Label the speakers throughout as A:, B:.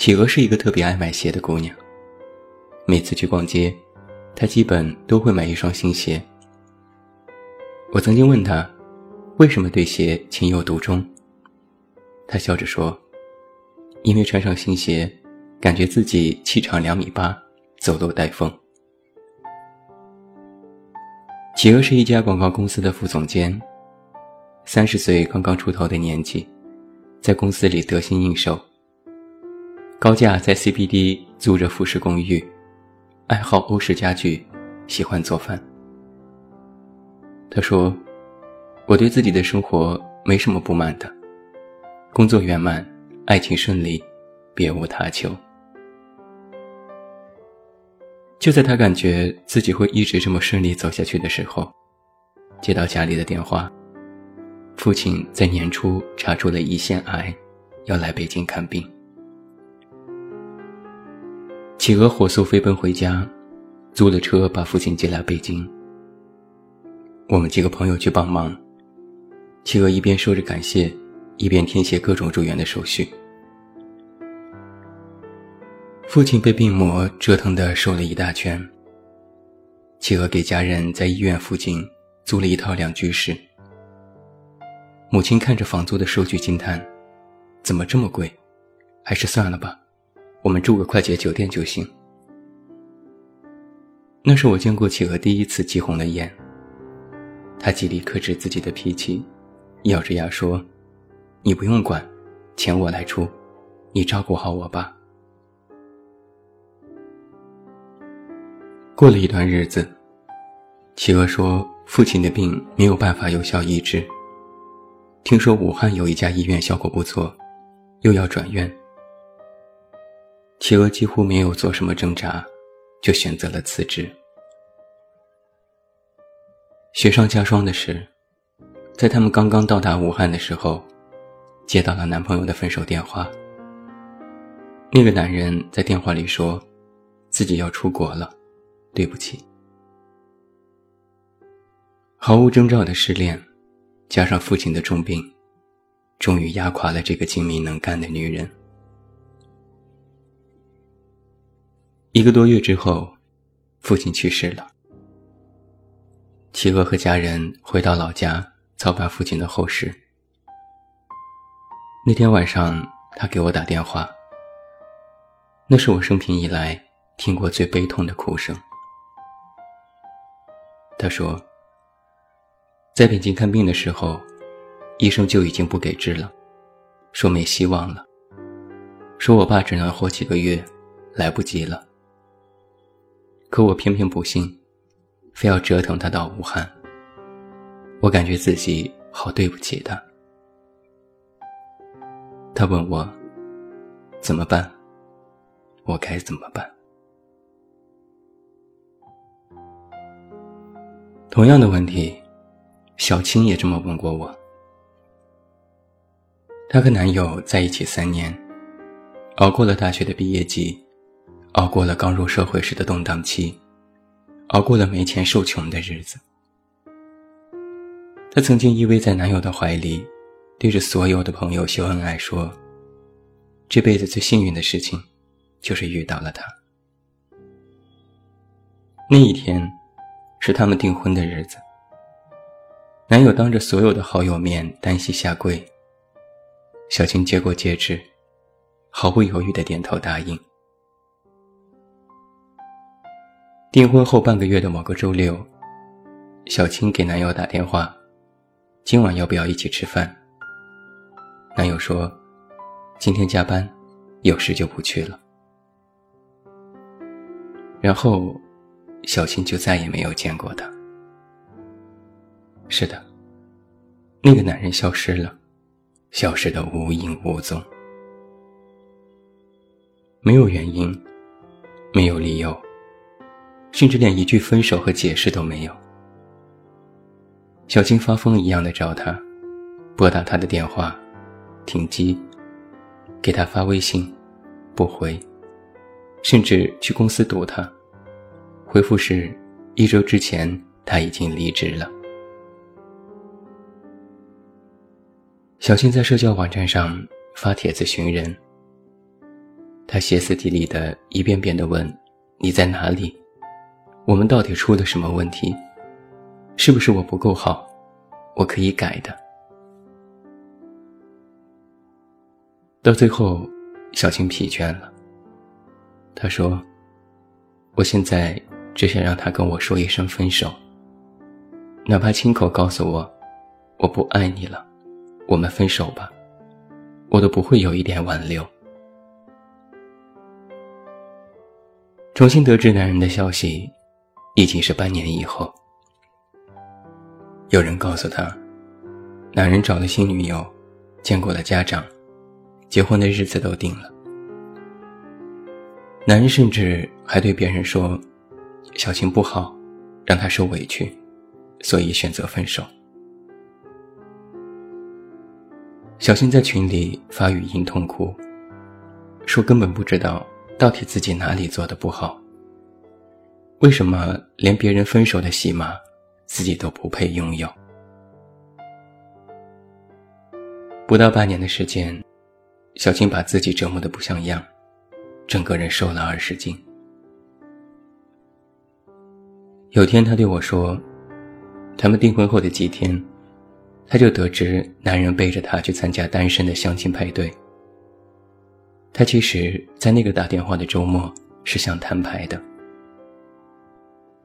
A: 企鹅是一个特别爱买鞋的姑娘。每次去逛街，她基本都会买一双新鞋。我曾经问她，为什么对鞋情有独钟？她笑着说：“因为穿上新鞋，感觉自己气场两米八，走路带风。”企鹅是一家广告公司的副总监。三十岁刚刚出头的年纪，在公司里得心应手。高价在 CBD 租着复式公寓，爱好欧式家具，喜欢做饭。他说：“我对自己的生活没什么不满的，工作圆满，爱情顺利，别无他求。”就在他感觉自己会一直这么顺利走下去的时候，接到家里的电话。父亲在年初查出了胰腺癌，要来北京看病。企鹅火速飞奔回家，租了车把父亲接来北京。我们几个朋友去帮忙，企鹅一边说着感谢，一边填写各种住院的手续。父亲被病魔折腾的瘦了一大圈。企鹅给家人在医院附近租了一套两居室。母亲看着房租的收据惊叹：“怎么这么贵？还是算了吧，我们住个快捷酒店就行。”那是我见过企鹅第一次急红了眼。他极力克制自己的脾气，咬着牙说：“你不用管，钱我来出，你照顾好我吧。”过了一段日子，企鹅说：“父亲的病没有办法有效医治。”听说武汉有一家医院效果不错，又要转院。企鹅几乎没有做什么挣扎，就选择了辞职。雪上加霜的是，在他们刚刚到达武汉的时候，接到了男朋友的分手电话。那个男人在电话里说，自己要出国了，对不起。毫无征兆的失恋。加上父亲的重病，终于压垮了这个精明能干的女人。一个多月之后，父亲去世了。企鹅和家人回到老家操办父亲的后事。那天晚上，他给我打电话。那是我生平以来听过最悲痛的哭声。他说。在北京看病的时候，医生就已经不给治了，说没希望了，说我爸只能活几个月，来不及了。可我偏偏不信，非要折腾他到武汉。我感觉自己好对不起他。他问我怎么办，我该怎么办？同样的问题。小青也这么问过我。她和男友在一起三年，熬过了大学的毕业季，熬过了刚入社会时的动荡期，熬过了没钱受穷的日子。她曾经依偎在男友的怀里，对着所有的朋友秀恩爱说：“这辈子最幸运的事情，就是遇到了他。”那一天，是他们订婚的日子。男友当着所有的好友面单膝下跪，小青接过戒指，毫不犹豫的点头答应。订婚后半个月的某个周六，小青给男友打电话：“今晚要不要一起吃饭？”男友说：“今天加班，有事就不去了。”然后，小青就再也没有见过他。是的，那个男人消失了，消失的无影无踪。没有原因，没有理由，甚至连一句分手和解释都没有。小青发疯一样的找他，拨打他的电话，停机，给他发微信，不回，甚至去公司堵他，回复是，一周之前他已经离职了。小青在社交网站上发帖子寻人，他歇斯底里的一遍遍的问：“你在哪里？我们到底出了什么问题？”是不是我不够好？我可以改的。到最后，小青疲倦了。他说：“我现在只想让他跟我说一声分手，哪怕亲口告诉我我不爱你了，我们分手吧，我都不会有一点挽留。”重新得知男人的消息，已经是半年以后。有人告诉他，男人找了新女友，见过了家长，结婚的日子都定了。男人甚至还对别人说：“小青不好，让她受委屈，所以选择分手。”小青在群里发语音痛哭，说根本不知道到底自己哪里做的不好，为什么连别人分手的戏码。自己都不配拥有。不到半年的时间，小青把自己折磨得不像样，整个人瘦了二十斤。有天，他对我说：“他们订婚后的几天，他就得知男人背着她去参加单身的相亲派对。他其实，在那个打电话的周末是想摊牌的，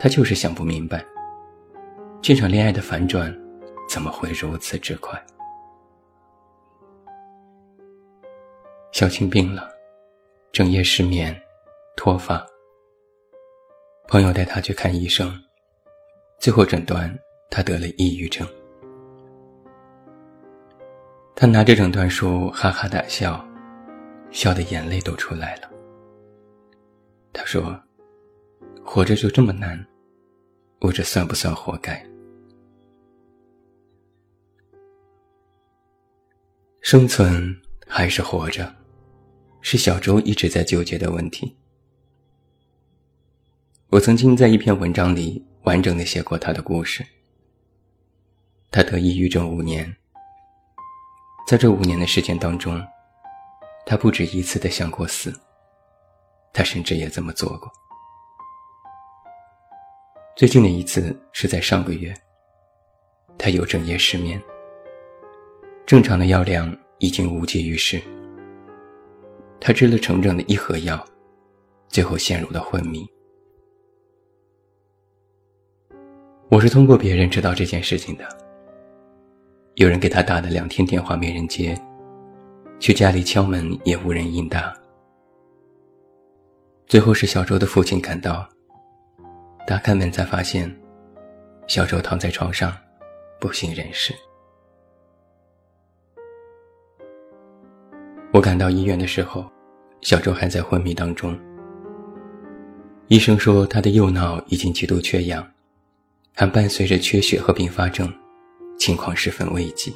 A: 他就是想不明白。”这场恋爱的反转，怎么会如此之快？小青病了，整夜失眠，脱发。朋友带他去看医生，最后诊断他得了抑郁症。他拿着诊断书哈哈大笑，笑的眼泪都出来了。他说：“活着就这么难，我这算不算活该？”生存还是活着，是小周一直在纠结的问题。我曾经在一篇文章里完整的写过他的故事。他得抑郁症五年，在这五年的时间当中，他不止一次的想过死，他甚至也这么做过。最近的一次是在上个月，他有整夜失眠。正常的药量已经无济于事，他吃了整整的一盒药，最后陷入了昏迷。我是通过别人知道这件事情的。有人给他打了两天电话没人接，去家里敲门也无人应答。最后是小周的父亲赶到，打开门才发现，小周躺在床上，不省人事。我赶到医院的时候，小周还在昏迷当中。医生说他的右脑已经极度缺氧，还伴随着缺血和并发症，情况十分危急。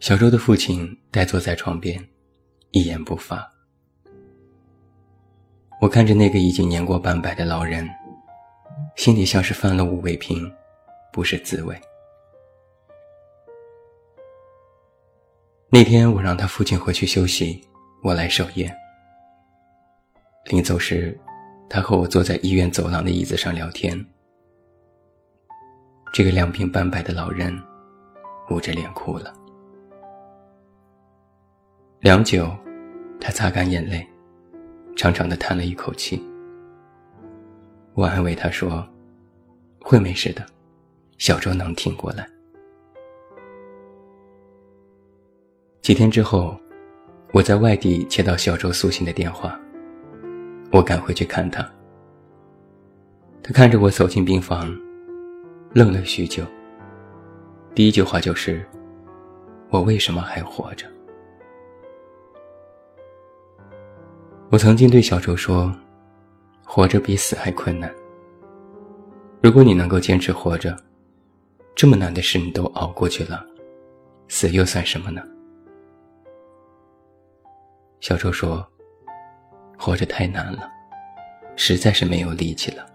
A: 小周的父亲呆坐在床边，一言不发。我看着那个已经年过半百的老人，心里像是犯了五味瓶，不是滋味。那天我让他父亲回去休息，我来守夜。临走时，他和我坐在医院走廊的椅子上聊天。这个两鬓斑白的老人，捂着脸哭了。良久，他擦干眼泪，长长的叹了一口气。我安慰他说：“会没事的，小周能挺过来。”几天之后，我在外地接到小周苏醒的电话，我赶回去看他。他看着我走进病房，愣了许久。第一句话就是：“我为什么还活着？”我曾经对小周说：“活着比死还困难。如果你能够坚持活着，这么难的事你都熬过去了，死又算什么呢？”小周说：“活着太难了，实在是没有力气了，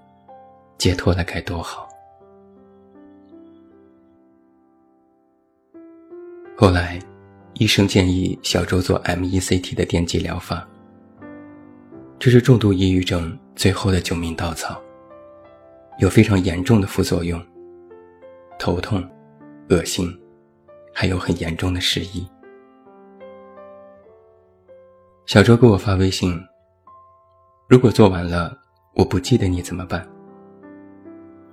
A: 解脱了该多好。”后来，医生建议小周做 MECT 的电击疗法。这是重度抑郁症最后的救命稻草，有非常严重的副作用，头痛、恶心，还有很严重的失忆。小周给我发微信：“如果做完了，我不记得你怎么办？”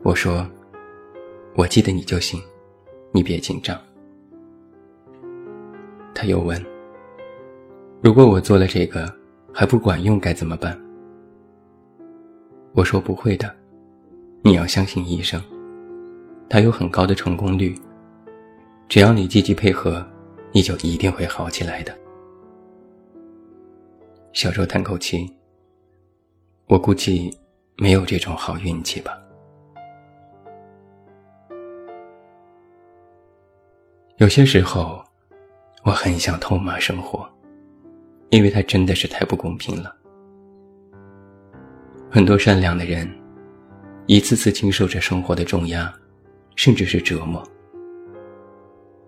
A: 我说：“我记得你就行，你别紧张。”他又问：“如果我做了这个？”还不管用该怎么办？我说不会的，你要相信医生，他有很高的成功率。只要你积极配合，你就一定会好起来的。小周叹口气，我估计没有这种好运气吧。有些时候，我很想痛骂生活。因为他真的是太不公平了。很多善良的人，一次次经受着生活的重压，甚至是折磨。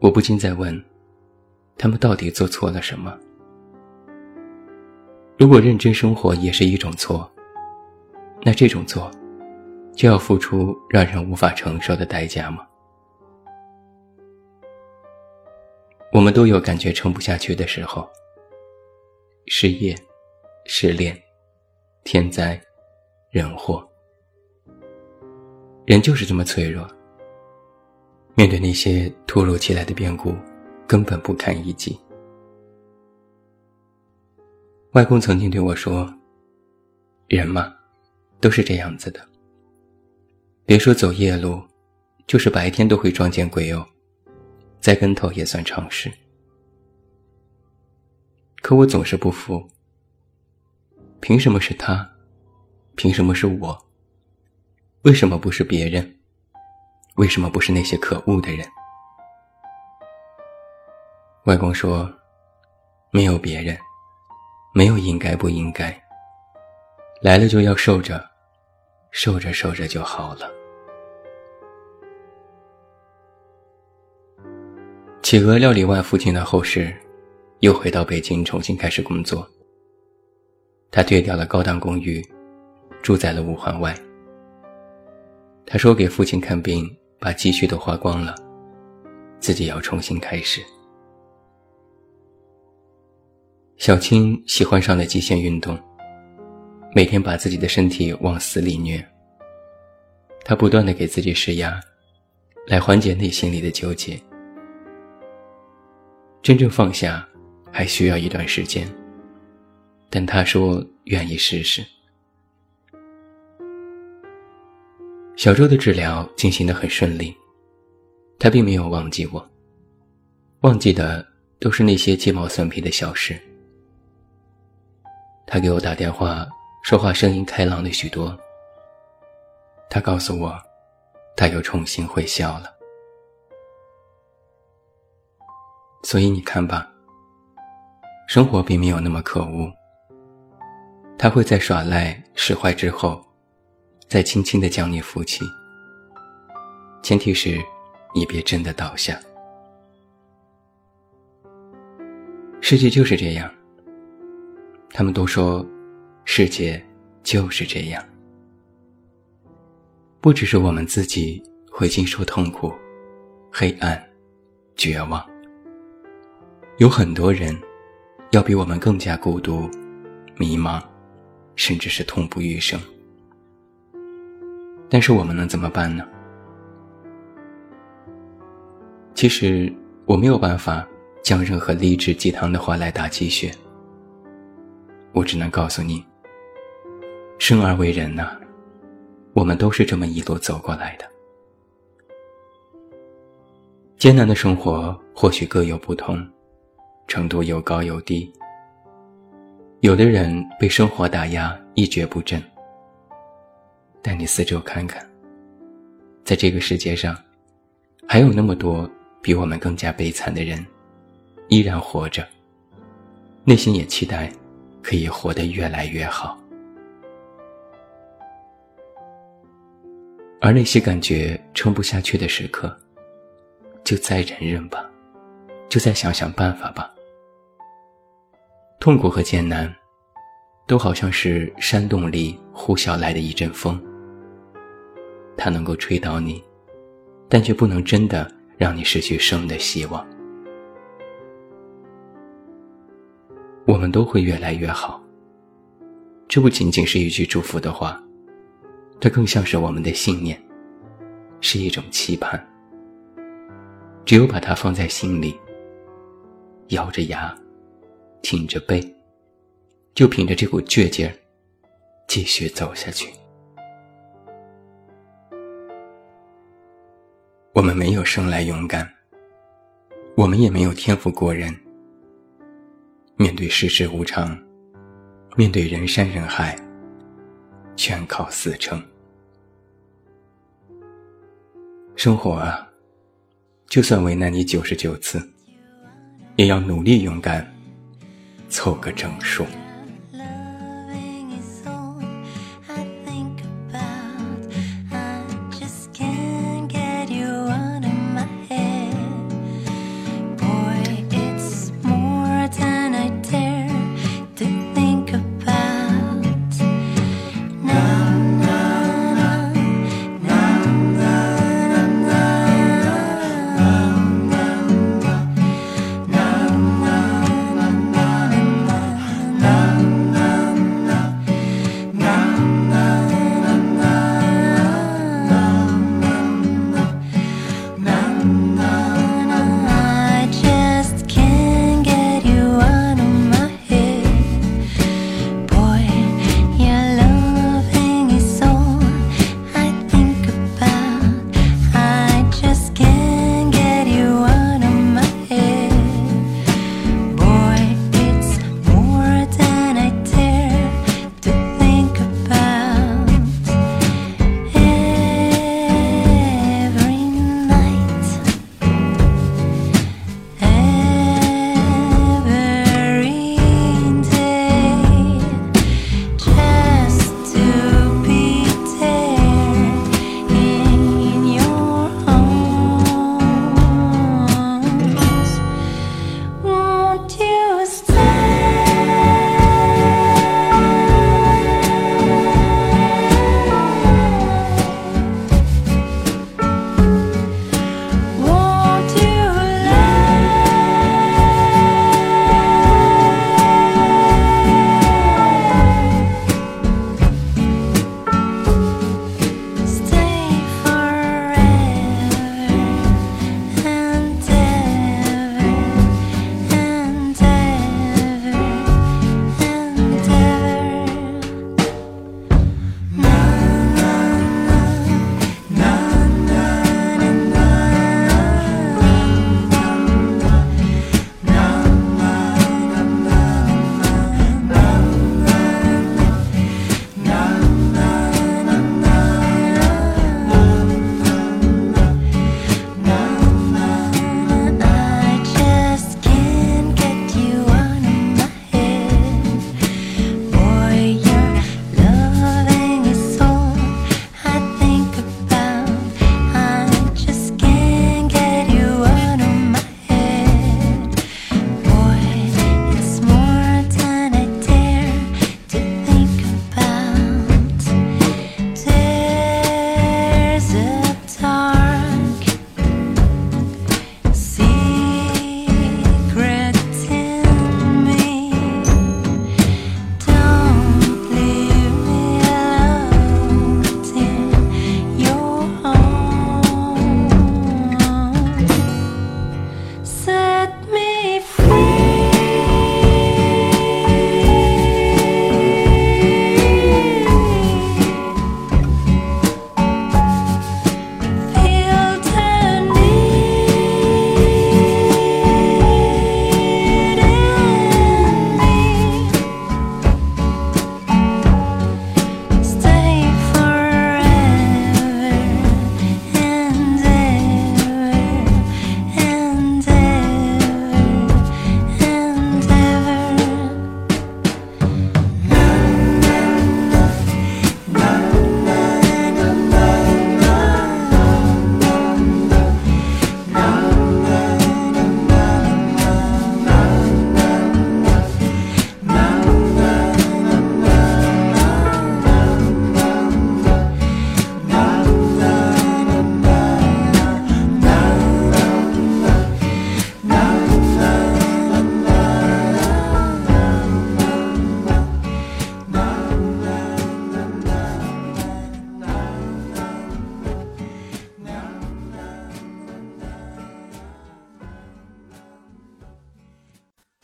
A: 我不禁在问：他们到底做错了什么？如果认真生活也是一种错，那这种错，就要付出让人无法承受的代价吗？我们都有感觉撑不下去的时候。失业、失恋、天灾、人祸，人就是这么脆弱。面对那些突如其来的变故，根本不堪一击。外公曾经对我说：“人嘛，都是这样子的。别说走夜路，就是白天都会撞见鬼哦，栽跟头也算常事。”可我总是不服，凭什么是他？凭什么是我？为什么不是别人？为什么不是那些可恶的人？外公说：“没有别人，没有应该不应该，来了就要受着，受着受着就好了。”企鹅料理完父亲的后事。又回到北京重新开始工作。他退掉了高档公寓，住在了五环外。他说给父亲看病，把积蓄都花光了，自己要重新开始。小青喜欢上了极限运动，每天把自己的身体往死里虐。他不断的给自己施压，来缓解内心里的纠结。真正放下。还需要一段时间，但他说愿意试试。小周的治疗进行的很顺利，他并没有忘记我，忘记的都是那些鸡毛蒜皮的小事。他给我打电话，说话声音开朗了许多。他告诉我，他又重新会笑了。所以你看吧。生活并没有那么可恶，他会在耍赖使坏之后，再轻轻的将你扶起。前提是，你别真的倒下。世界就是这样。他们都说，世界就是这样。不只是我们自己会经受痛苦、黑暗、绝望，有很多人。要比我们更加孤独、迷茫，甚至是痛不欲生。但是我们能怎么办呢？其实我没有办法将任何励志鸡汤的话来打鸡血。我只能告诉你，生而为人呐，我们都是这么一路走过来的。艰难的生活或许各有不同。程度有高有低，有的人被生活打压，一蹶不振。但你四周看看，在这个世界上，还有那么多比我们更加悲惨的人，依然活着，内心也期待可以活得越来越好。而那些感觉撑不下去的时刻，就再忍忍吧，就再想想办法吧。痛苦和艰难，都好像是山洞里呼啸来的一阵风。它能够吹倒你，但却不能真的让你失去生的希望。我们都会越来越好。这不仅仅是一句祝福的话，它更像是我们的信念，是一种期盼。只有把它放在心里，咬着牙。挺着背，就凭着这股倔劲儿，继续走下去。我们没有生来勇敢，我们也没有天赋过人。面对世事无常，面对人山人海，全靠死撑。生活啊，就算为难你九十九次，也要努力勇敢。凑个整数。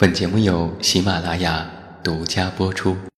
A: 本节目由喜马拉雅独家播出。